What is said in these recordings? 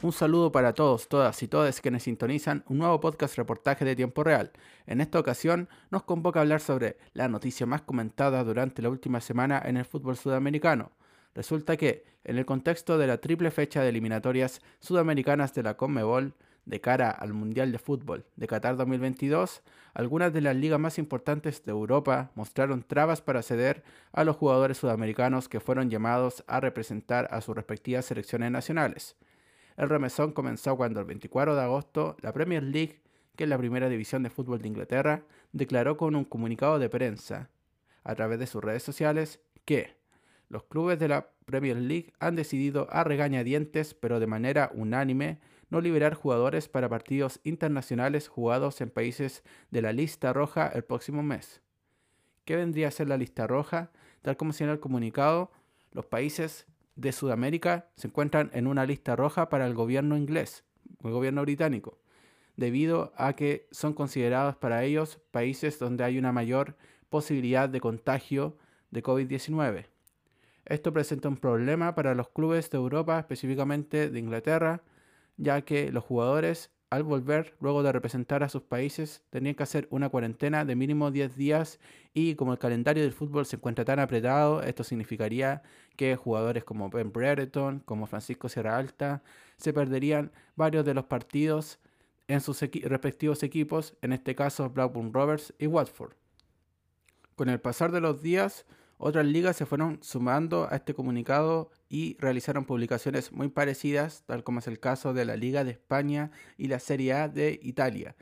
Un saludo para todos, todas y todas quienes sintonizan un nuevo podcast reportaje de tiempo real. En esta ocasión nos convoca a hablar sobre la noticia más comentada durante la última semana en el fútbol sudamericano. Resulta que, en el contexto de la triple fecha de eliminatorias sudamericanas de la Conmebol, de cara al Mundial de Fútbol de Qatar 2022, algunas de las ligas más importantes de Europa mostraron trabas para ceder a los jugadores sudamericanos que fueron llamados a representar a sus respectivas selecciones nacionales. El remesón comenzó cuando el 24 de agosto la Premier League, que es la primera división de fútbol de Inglaterra, declaró con un comunicado de prensa a través de sus redes sociales que los clubes de la Premier League han decidido a regañadientes, pero de manera unánime, no liberar jugadores para partidos internacionales jugados en países de la lista roja el próximo mes. ¿Qué vendría a ser la lista roja? Tal como señala el comunicado, los países de Sudamérica se encuentran en una lista roja para el gobierno inglés, el gobierno británico, debido a que son considerados para ellos países donde hay una mayor posibilidad de contagio de COVID-19. Esto presenta un problema para los clubes de Europa, específicamente de Inglaterra, ya que los jugadores al volver, luego de representar a sus países, tenían que hacer una cuarentena de mínimo 10 días y como el calendario del fútbol se encuentra tan apretado, esto significaría que jugadores como Ben Brereton, como Francisco Sierra Alta, se perderían varios de los partidos en sus respectivos equipos, en este caso Blackburn Rovers y Watford. Con el pasar de los días, otras ligas se fueron sumando a este comunicado y realizaron publicaciones muy parecidas, tal como es el caso de la Liga de España y la Serie A de Italia,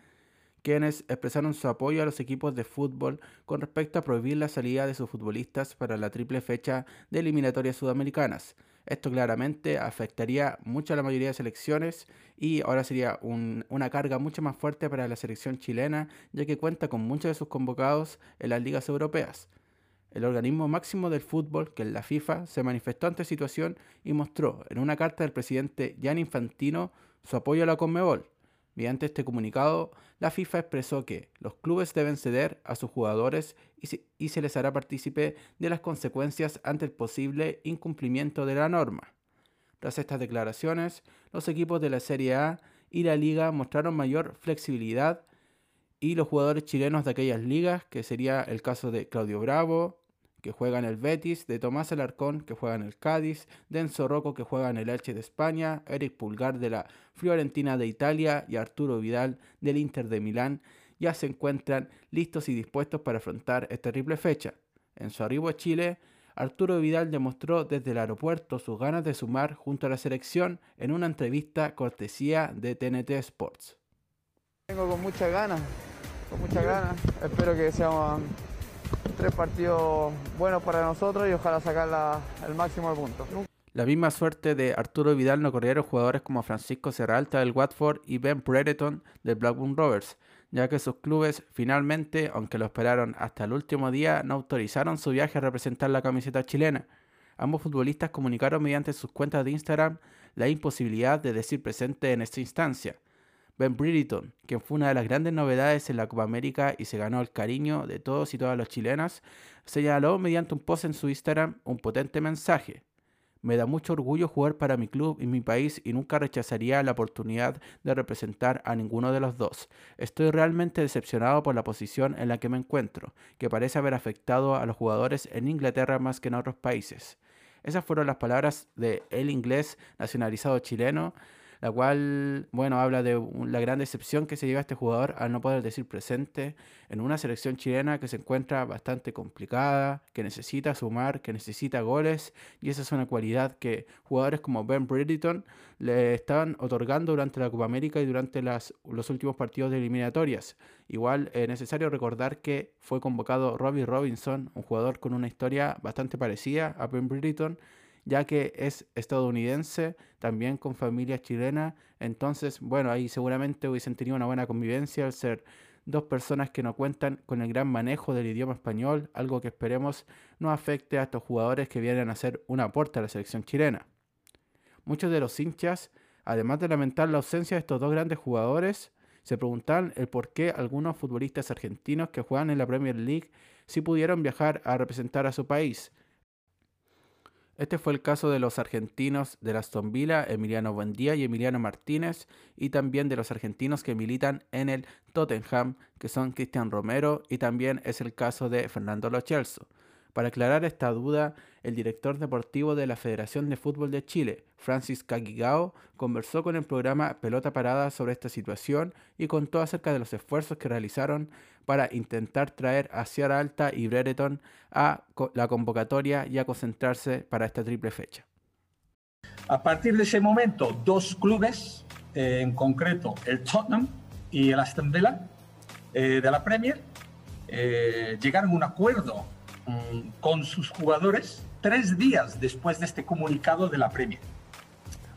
quienes expresaron su apoyo a los equipos de fútbol con respecto a prohibir la salida de sus futbolistas para la triple fecha de eliminatorias sudamericanas. Esto claramente afectaría mucho a la mayoría de selecciones y ahora sería una carga mucho más fuerte para la selección chilena, ya que cuenta con muchos de sus convocados en las ligas europeas. El organismo máximo del fútbol, que es la FIFA, se manifestó ante la situación y mostró en una carta del presidente Jan Infantino su apoyo a la Conmebol. Mediante este comunicado, la FIFA expresó que los clubes deben ceder a sus jugadores y se, les hará partícipe de las consecuencias ante el posible incumplimiento de la norma. Tras estas declaraciones, los equipos de la Serie A y la Liga mostraron mayor flexibilidad y los jugadores chilenos de aquellas ligas, que sería el caso de Claudio Bravo, que juega en el Betis, de Tomás Alarcón, que juega en el Cádiz, de Enzo Rocco, que juega en el Elche de España, Eric Pulgar de la Fiorentina de Italia y Arturo Vidal del Inter de Milán, ya se encuentran listos y dispuestos para afrontar esta triple fecha. En su arribo a Chile, Arturo Vidal demostró desde el aeropuerto sus ganas de sumar junto a la selección en una entrevista cortesía de TNT Sports. Tengo con muchas ganas, con muchas ganas. Espero que seamos tres partidos buenos para nosotros y ojalá sacar el máximo de puntos. La misma suerte de Arturo Vidal no corrieron jugadores como Francisco Serralta del Watford y Ben Brereton del Blackburn Rovers, ya que sus clubes finalmente, aunque lo esperaron hasta el último día, no autorizaron su viaje a representar la camiseta chilena. Ambos futbolistas comunicaron mediante sus cuentas de Instagram la imposibilidad de decir presente en esta instancia. Ben Bridgeton, quien fue una de las grandes novedades en la Copa América y se ganó el cariño de todos y todas los chilenas, señaló mediante un post en su Instagram un potente mensaje. Me da mucho orgullo jugar para mi club y mi país y nunca rechazaría la oportunidad de representar a ninguno de los dos. Estoy realmente decepcionado por la posición en la que me encuentro, que parece haber afectado a los jugadores en Inglaterra más que en otros países. Esas fueron las palabras de el inglés nacionalizado chileno la cual, bueno, habla de la gran decepción que se lleva este jugador al no poder decir presente en una selección chilena que se encuentra bastante complicada, que necesita sumar, que necesita goles, y esa es una cualidad que jugadores como Ben Bridgeton le estaban otorgando durante la Copa América y durante las, los últimos partidos de eliminatorias. Igual es necesario recordar que fue convocado Robbie Robinson, un jugador con una historia bastante parecida a Ben Bridgeton, ya que es estadounidense, también con familia chilena, entonces, bueno, ahí seguramente hubiesen tenido una buena convivencia al ser dos personas que no cuentan con el gran manejo del idioma español, algo que esperemos no afecte a estos jugadores que vienen a hacer un aporte a la selección chilena. Muchos de los hinchas, además de lamentar la ausencia de estos dos grandes jugadores, se preguntan el por qué algunos futbolistas argentinos que juegan en la Premier League sí pudieron viajar a representar a su país, este fue el caso de los argentinos de Aston Villa, Emiliano Buendía y Emiliano Martínez, y también de los argentinos que militan en el Tottenham, que son Cristian Romero, y también es el caso de Fernando Lo Celso. Para aclarar esta duda, el director deportivo de la Federación de Fútbol de Chile, Francis Caguigao, conversó con el programa Pelota Parada sobre esta situación y contó acerca de los esfuerzos que realizaron para intentar traer a Sierra Alta y Brereton a la convocatoria y a concentrarse para esta triple fecha. A partir de ese momento, dos clubes, eh, en concreto el Tottenham y el Aston Villa eh, de la Premier, eh, llegaron a un acuerdo con sus jugadores tres días después de este comunicado de la Premier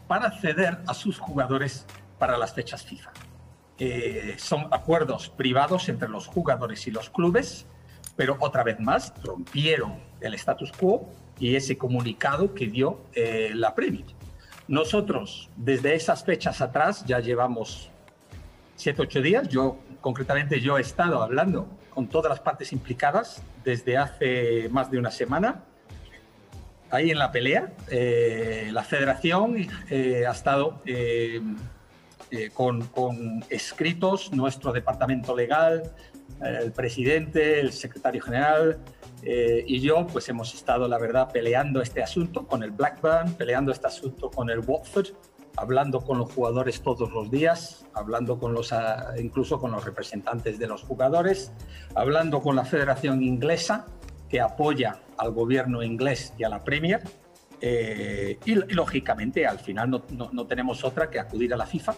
para ceder a sus jugadores para las fechas FIFA. Eh, son acuerdos privados entre los jugadores y los clubes, pero otra vez más rompieron el status quo y ese comunicado que dio eh, la Premier. Nosotros, desde esas fechas atrás, ya llevamos siete, ocho días. Yo, concretamente, yo he estado hablando con todas las partes implicadas desde hace más de una semana. Ahí en la pelea, eh, la federación eh, ha estado eh, con, con, escritos, nuestro departamento legal, el presidente, el secretario general y yo, pues hemos estado, la verdad, peleando este asunto con el Blackburn, peleando este asunto con el Watford, hablando con los jugadores todos los días, hablando con los, ah, incluso con los representantes de los jugadores, hablando con la Federación Inglesa, que apoya al gobierno inglés y a la Premier. Eh, y, lógicamente, al final no, no, tenemos otra que acudir a la FIFA,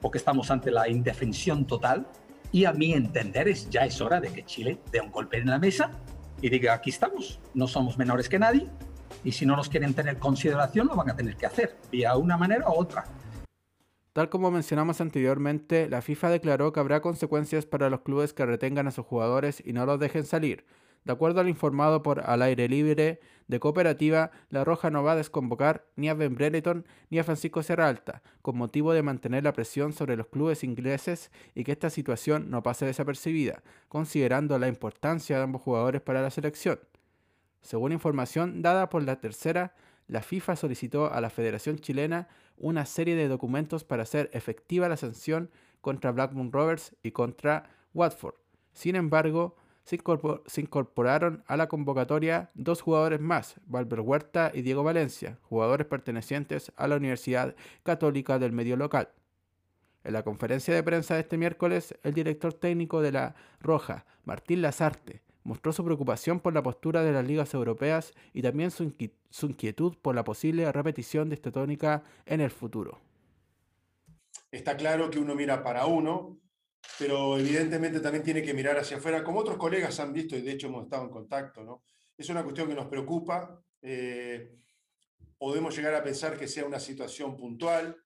porque estamos ante la indefensión total. Y a mi entender, es, ya es hora de que Chile dé un golpe en la mesa y diga: aquí estamos, no somos menores que nadie, y si no nos quieren tener consideración lo van a tener que hacer, vía una manera u otra. Tal como mencionamos anteriormente, la FIFA declaró que habrá consecuencias para los clubes que retengan a sus jugadores y no los dejen salir. De acuerdo al informado por Al Aire Libre de Cooperativa, La Roja no va a desconvocar ni a Ben Brereton ni a Francisco Serralta, con motivo de mantener la presión sobre los clubes ingleses y que esta situación no pase desapercibida, considerando la importancia de ambos jugadores para la selección. Según información dada por la tercera, la FIFA solicitó a la Federación Chilena una serie de documentos para hacer efectiva la sanción contra Blackburn Rovers y contra Watford. Sin embargo, se, incorporaron a la convocatoria dos jugadores más, Valver Huerta y Diego Valencia, jugadores pertenecientes a la Universidad Católica del medio local. En la conferencia de prensa de este miércoles, el director técnico de la Roja, Martín Lazarte, mostró su preocupación por la postura de las ligas europeas y también su, inquietud por la posible repetición de esta tónica en el futuro. Está claro que uno mira para uno, pero evidentemente también tiene que mirar hacia afuera, como otros colegas han visto y de hecho hemos estado en contacto. ¿no? Es una cuestión que nos preocupa. Eh, podemos llegar a pensar que sea una situación puntual.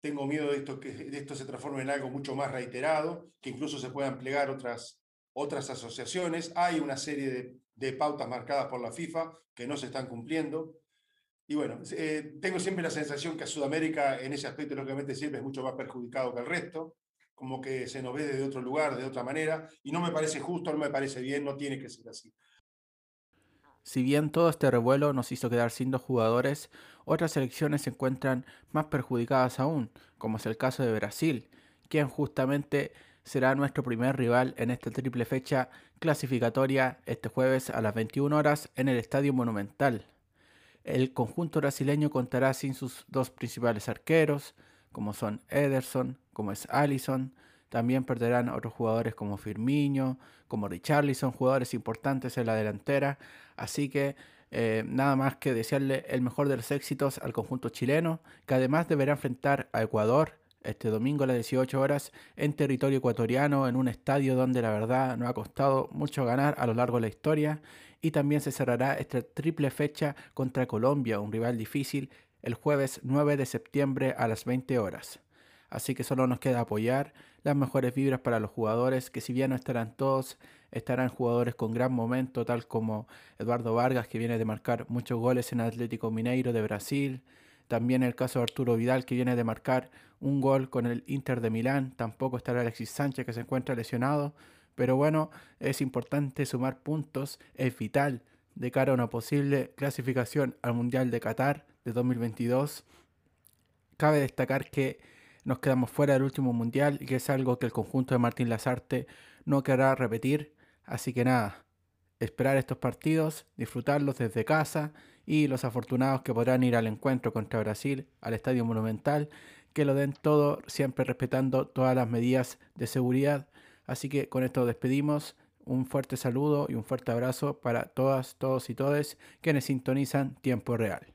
Tengo miedo de esto, que de esto se transforme en algo mucho más reiterado, que incluso se puedan plegar otras otras asociaciones, hay una serie de, pautas marcadas por la FIFA que no se están cumpliendo. Y bueno, eh, tengo siempre la sensación que a Sudamérica en ese aspecto, lógicamente, siempre es mucho más perjudicado que el resto, como que se nos ve desde otro lugar, de otra manera, y no me parece justo, no me parece bien, no tiene que ser así. Si bien todo este revuelo nos hizo quedar sin dos jugadores, otras selecciones se encuentran más perjudicadas aún, como es el caso de Brasil, quien justamente será nuestro primer rival en esta triple fecha clasificatoria este jueves a las 21 horas en el Estadio Monumental. El conjunto brasileño contará sin sus dos principales arqueros, como son Ederson, como es Allison. También perderán otros jugadores como Firmino, como Richarlison, jugadores importantes en la delantera. Así que eh, nada más que desearle el mejor de los éxitos al conjunto chileno, que además deberá enfrentar a Ecuador este domingo a las 18 horas en territorio ecuatoriano, en un estadio donde la verdad nos ha costado mucho ganar a lo largo de la historia. Y también se cerrará esta triple fecha contra Colombia, un rival difícil, el jueves 9 de septiembre a las 20 horas. Así que solo nos queda apoyar las mejores vibras para los jugadores, que si bien no estarán todos, estarán jugadores con gran momento, tal como Eduardo Vargas, que viene de marcar muchos goles en Atlético Mineiro de Brasil. También el caso de Arturo Vidal, que viene de marcar un gol con el Inter de Milán. Tampoco estará Alexis Sánchez, que se encuentra lesionado. Pero bueno, es importante sumar puntos, es vital de cara a una posible clasificación al Mundial de Qatar de 2022. Cabe destacar que nos quedamos fuera del último mundial y que es algo que el conjunto de Martín Lazarte no querrá repetir. Así que nada, esperar estos partidos, disfrutarlos desde casa y los afortunados que podrán ir al encuentro contra Brasil, al Estadio Monumental, que lo den todo siempre respetando todas las medidas de seguridad. Así que con esto despedimos. Un fuerte saludo y un fuerte abrazo para todas, todos y todes quienes sintonizan Tiempo Real.